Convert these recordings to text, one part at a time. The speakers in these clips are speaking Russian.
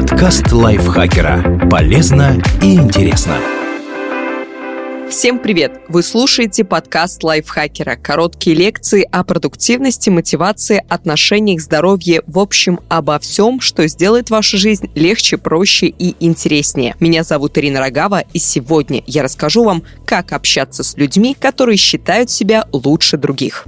Подкаст лайфхакера. Полезно и интересно. Всем привет! Вы слушаете подкаст лайфхакера. Короткие лекции о продуктивности, мотивации, отношениях, здоровье, в общем, обо всем, что сделает вашу жизнь легче, проще и интереснее. Меня зовут Ирина Рогава, и сегодня я расскажу вам, как общаться с людьми, которые считают себя лучше других.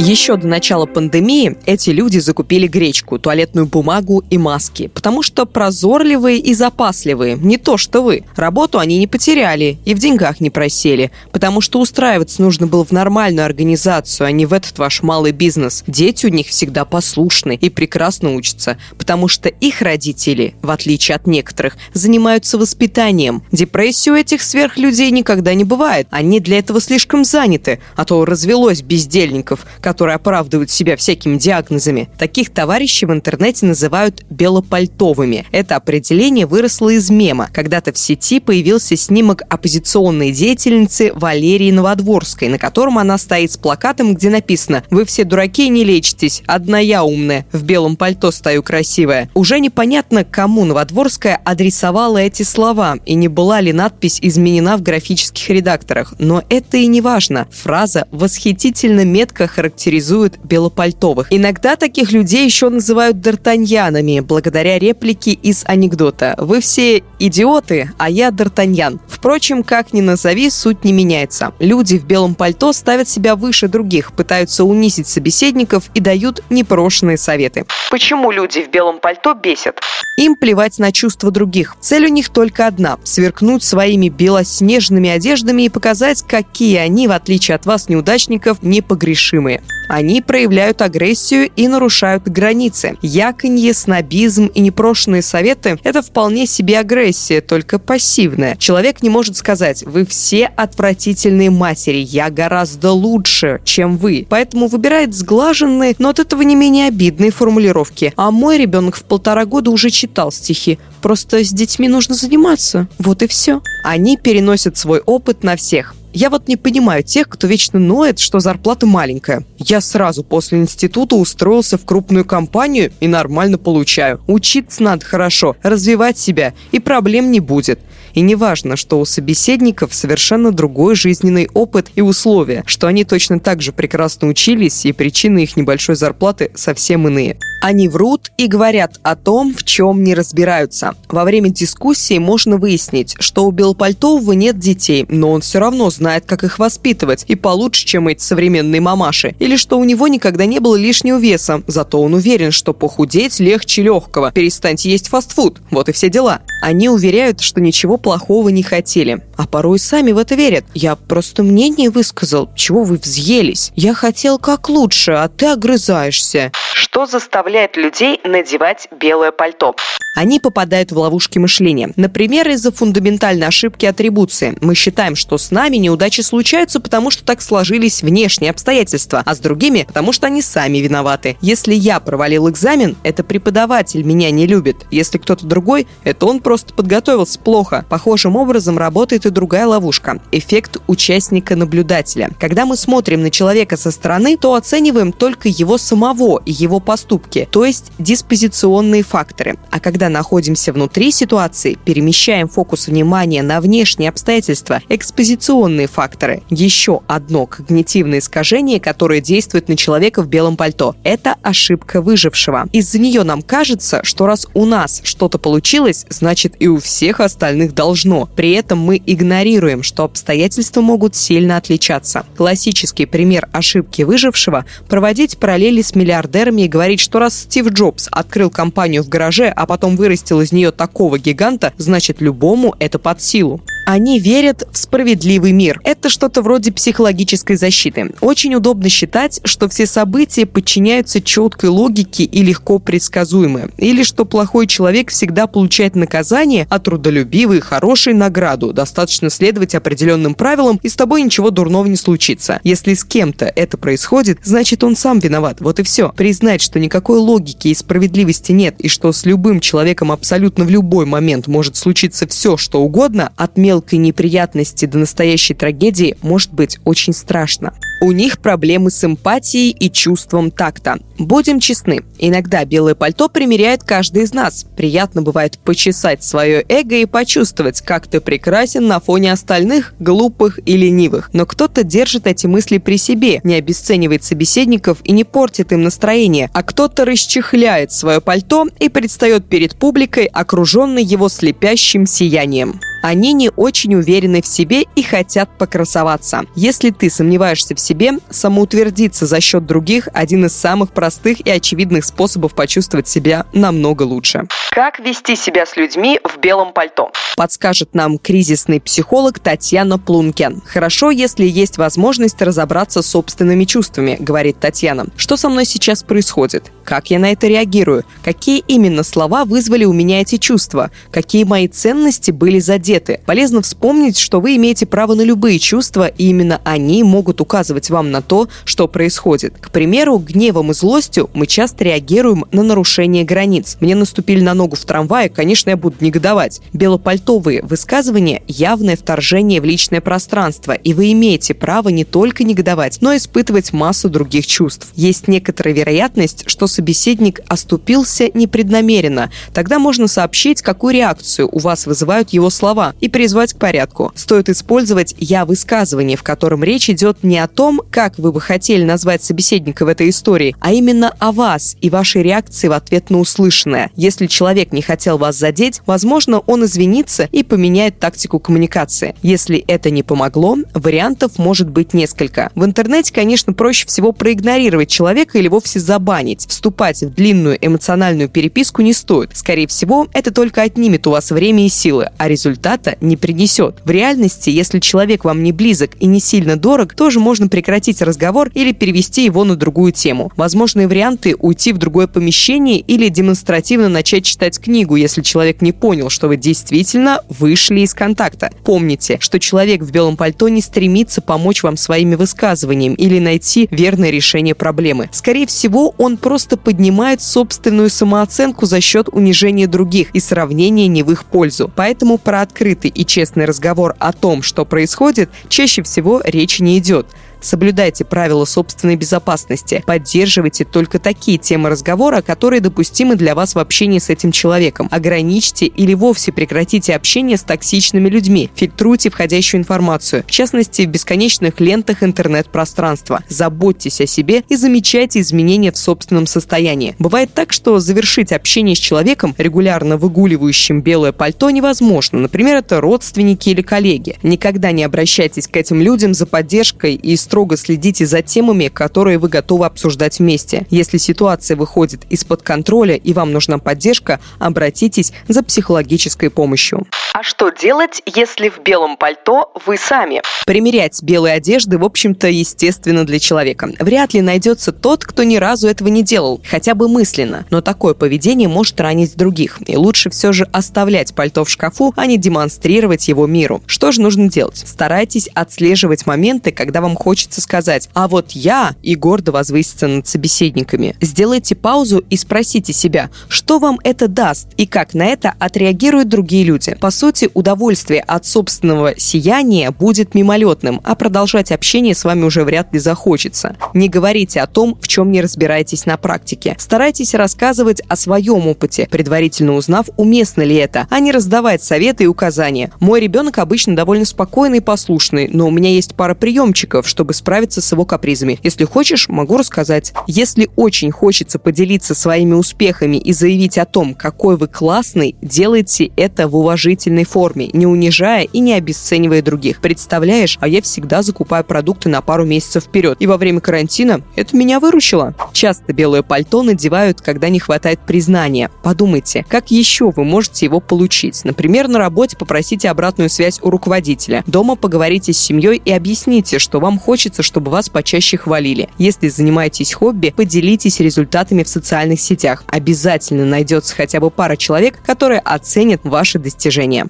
Еще до начала пандемии эти люди закупили гречку, туалетную бумагу и маски, потому что прозорливые и запасливые, не то что вы. Работу они не потеряли и в деньгах не просели, потому что устраиваться нужно было в нормальную организацию, а не в этот ваш малый бизнес. Дети у них всегда послушны и прекрасно учатся, потому что их родители, в отличие от некоторых, занимаются воспитанием. Депрессии у этих сверхлюдей никогда не бывает. Они для этого слишком заняты, а то развелось бездельников, оправдывают себя всякими диагнозами. Таких товарищей в интернете называют белопальтовыми. Это определение выросло из мема. Когда-то в сети появился снимок оппозиционной деятельницы Валерии Новодворской, на котором она стоит с плакатом, где написано «Вы все дураки не лечитесь, одна я умная, в белом пальто стою красивая». Уже непонятно, кому Новодворская адресовала эти слова, и не была ли надпись изменена в графических редакторах. Но это и не важно. Фраза восхитительно метко характеризует характеризуют белопальтовых. Иногда таких людей еще называют д'Артаньянами, благодаря реплике из анекдота. «Вы все идиоты, а я Д'Артаньян». Впрочем, как ни назови, суть не меняется. Люди в белом пальто ставят себя выше других, пытаются унизить собеседников и дают непрошенные советы. Почему люди в белом пальто бесят? Им плевать на чувства других. Цель у них только одна – сверкнуть своими белоснежными одеждами и показать, какие они, в отличие от вас, неудачников, непогрешимые. Они проявляют агрессию и нарушают границы. Яконье, снобизм и непрошенные советы – это вполне себе агрессия, только пассивная. Человек не может сказать «Вы все отвратительные матери, я гораздо лучше, чем вы». Поэтому выбирает сглаженные, но от этого не менее обидные формулировки. А мой ребенок в полтора года уже читал стихи. Просто с детьми нужно заниматься. Вот и все. Они переносят свой опыт на всех. Я вот не понимаю тех, кто вечно ноет, что зарплата маленькая. Я сразу после института устроился в крупную компанию и нормально получаю. Учиться надо хорошо, развивать себя, и проблем не будет. И не важно, что у собеседников совершенно другой жизненный опыт и условия, что они точно так же прекрасно учились, и причины их небольшой зарплаты совсем иные. Они врут и говорят о том, в чем не разбираются. Во время дискуссии можно выяснить, что у Белопальтового нет детей, но он все равно знает, как их воспитывать, и получше, чем эти современные мамаши. Или что у него никогда не было лишнего веса, зато он уверен, что похудеть легче легкого. Перестаньте есть фастфуд. Вот и все дела. Они уверяют, что ничего плохого не хотели. А порой сами в это верят. Я просто мнение высказал. Чего вы взъелись? Я хотел как лучше, а ты огрызаешься. Что заставляет людей надевать белое пальто? Они попадают в ловушки мышления. Например, из-за фундаментальной ошибки атрибуции. Мы считаем, что с нами неудачи случаются, потому что так сложились внешние обстоятельства, а с другими, потому что они сами виноваты. Если я провалил экзамен, это преподаватель меня не любит. Если кто-то другой, это он просто подготовился плохо. Похожим образом работает и другая ловушка – эффект участника-наблюдателя. Когда мы смотрим на человека со стороны, то оцениваем только его самого и его поступки, то есть диспозиционные факторы. А когда когда находимся внутри ситуации, перемещаем фокус внимания на внешние обстоятельства, экспозиционные факторы. Еще одно когнитивное искажение, которое действует на человека в белом пальто. Это ошибка выжившего. Из-за нее нам кажется, что раз у нас что-то получилось, значит и у всех остальных должно. При этом мы игнорируем, что обстоятельства могут сильно отличаться. Классический пример ошибки выжившего – проводить параллели с миллиардерами и говорить, что раз Стив Джобс открыл компанию в гараже, а потом вырастил из нее такого гиганта, значит любому это под силу. Они верят в справедливый мир. Это что-то вроде психологической защиты. Очень удобно считать, что все события подчиняются четкой логике и легко предсказуемы. Или что плохой человек всегда получает наказание, а трудолюбивый – хороший награду. Достаточно следовать определенным правилам, и с тобой ничего дурного не случится. Если с кем-то это происходит, значит он сам виноват. Вот и все. Признать, что никакой логики и справедливости нет, и что с любым человеком абсолютно в любой момент может случиться все, что угодно, отмел мелкой неприятности до настоящей трагедии может быть очень страшно. У них проблемы с эмпатией и чувством такта. Будем честны, Иногда белое пальто примеряет каждый из нас. Приятно бывает почесать свое эго и почувствовать, как ты прекрасен на фоне остальных, глупых и ленивых. Но кто-то держит эти мысли при себе, не обесценивает собеседников и не портит им настроение, а кто-то расчехляет свое пальто и предстает перед публикой, окруженный его слепящим сиянием. Они не очень уверены в себе и хотят покрасоваться. Если ты сомневаешься в себе, самоутвердиться за счет других – один из самых простых и очевидных способов почувствовать себя намного лучше. Как вести себя с людьми в белом пальто? Подскажет нам кризисный психолог Татьяна Плункен. Хорошо, если есть возможность разобраться с собственными чувствами, говорит Татьяна. Что со мной сейчас происходит? Как я на это реагирую? Какие именно слова вызвали у меня эти чувства? Какие мои ценности были задеты? Полезно вспомнить, что вы имеете право на любые чувства, и именно они могут указывать вам на то, что происходит. К примеру, гневом и злостью мы часто реагируем на нарушение границ. Мне наступили на ногу в трамвае, конечно, я буду негодовать. Белопальтовые высказывания – явное вторжение в личное пространство, и вы имеете право не только негодовать, но и испытывать массу других чувств. Есть некоторая вероятность, что собеседник оступился непреднамеренно. Тогда можно сообщить, какую реакцию у вас вызывают его слова и призвать к порядку. Стоит использовать «я-высказывание», в котором речь идет не о том, как вы бы хотели назвать собеседника в этой истории, а именно о вас и вашей реакции в ответ на услышанное. Если человек не хотел вас задеть, возможно, он извинится и поменяет тактику коммуникации. Если это не помогло, вариантов может быть несколько. В интернете, конечно, проще всего проигнорировать человека или вовсе забанить вступать в длинную эмоциональную переписку не стоит. Скорее всего, это только отнимет у вас время и силы, а результата не принесет. В реальности, если человек вам не близок и не сильно дорог, тоже можно прекратить разговор или перевести его на другую тему. Возможные варианты – уйти в другое помещение или демонстративно начать читать книгу, если человек не понял, что вы действительно вышли из контакта. Помните, что человек в белом пальто не стремится помочь вам своими высказываниями или найти верное решение проблемы. Скорее всего, он просто просто поднимает собственную самооценку за счет унижения других и сравнения не в их пользу. Поэтому про открытый и честный разговор о том, что происходит, чаще всего речи не идет. Соблюдайте правила собственной безопасности. Поддерживайте только такие темы разговора, которые допустимы для вас в общении с этим человеком. Ограничьте или вовсе прекратите общение с токсичными людьми. Фильтруйте входящую информацию, в частности, в бесконечных лентах интернет-пространства. Заботьтесь о себе и замечайте изменения в собственном состоянии. Бывает так, что завершить общение с человеком, регулярно выгуливающим белое пальто, невозможно. Например, это родственники или коллеги. Никогда не обращайтесь к этим людям за поддержкой и строго следите за темами, которые вы готовы обсуждать вместе. Если ситуация выходит из-под контроля и вам нужна поддержка, обратитесь за психологической помощью. А что делать, если в белом пальто вы сами? Примерять белые одежды, в общем-то, естественно для человека. Вряд ли найдется тот, кто ни разу этого не делал, хотя бы мысленно. Но такое поведение может ранить других. И лучше все же оставлять пальто в шкафу, а не демонстрировать его миру. Что же нужно делать? Старайтесь отслеживать моменты, когда вам хочется хочется сказать «а вот я» и гордо возвыситься над собеседниками. Сделайте паузу и спросите себя, что вам это даст и как на это отреагируют другие люди. По сути, удовольствие от собственного сияния будет мимолетным, а продолжать общение с вами уже вряд ли захочется. Не говорите о том, в чем не разбираетесь на практике. Старайтесь рассказывать о своем опыте, предварительно узнав, уместно ли это, а не раздавать советы и указания. Мой ребенок обычно довольно спокойный и послушный, но у меня есть пара приемчиков, чтобы справиться с его капризами. Если хочешь, могу рассказать. Если очень хочется поделиться своими успехами и заявить о том, какой вы классный, делайте это в уважительной форме, не унижая и не обесценивая других. Представляешь, а я всегда закупаю продукты на пару месяцев вперед. И во время карантина это меня выручило. Часто белое пальто надевают, когда не хватает признания. Подумайте, как еще вы можете его получить? Например, на работе попросите обратную связь у руководителя. Дома поговорите с семьей и объясните, что вам хочется хочется, чтобы вас почаще хвалили. Если занимаетесь хобби, поделитесь результатами в социальных сетях. Обязательно найдется хотя бы пара человек, которые оценят ваши достижения.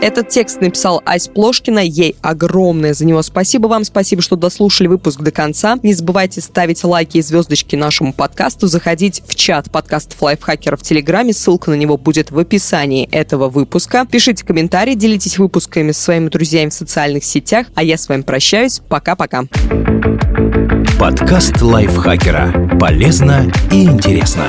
Этот текст написал Ась Плошкина. Ей огромное за него спасибо вам. Спасибо, что дослушали выпуск до конца. Не забывайте ставить лайки и звездочки нашему подкасту, заходить в чат подкастов лайфхакера в Телеграме. Ссылка на него будет в описании этого выпуска. Пишите комментарии, делитесь выпусками с своими друзьями в социальных сетях. А я с вами прощаюсь. Пока-пока. Подкаст лайфхакера. Полезно и интересно.